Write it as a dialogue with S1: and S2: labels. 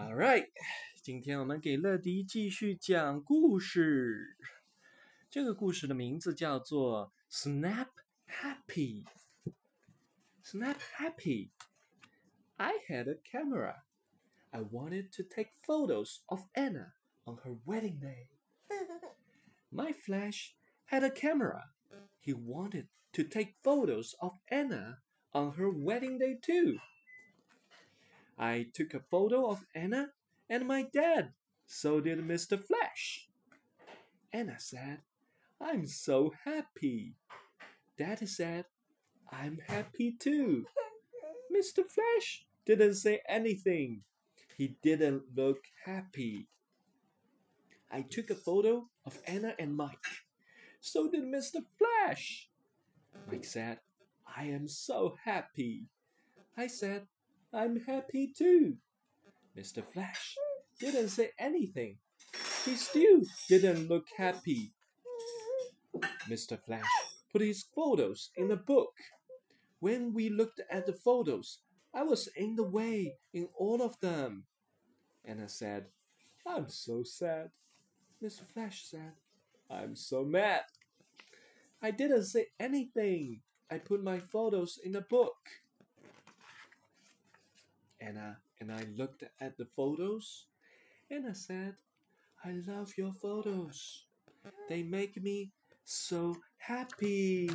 S1: All right，今天我们给乐迪继续讲故事。这个故事的名字叫做 Snap Happy。Snap Happy。I had a camera. I wanted to take photos of Anna on her wedding day. Mr. Flash had a camera. He wanted to take photos of Anna on her wedding day too. I took a photo of Anna and my dad. So did Mr. Flash. Anna said, I'm so happy. Daddy said, I'm happy too. Mr. Flash didn't say anything. He didn't look happy. I took a photo of Anna and Mike. So did Mr. Flash. Mike said, I am so happy. I said, I'm happy too. Mr. Flash didn't say anything. He still didn't look happy. Mr. Flash put his photos in a book. When we looked at the photos, I was in the way in all of them. Anna said, I'm so sad. Mr. Flash said, I'm so mad. I didn't say anything. I put my photos in a book. Anna and I looked at the photos. and I said, I love your photos. They make me so happy.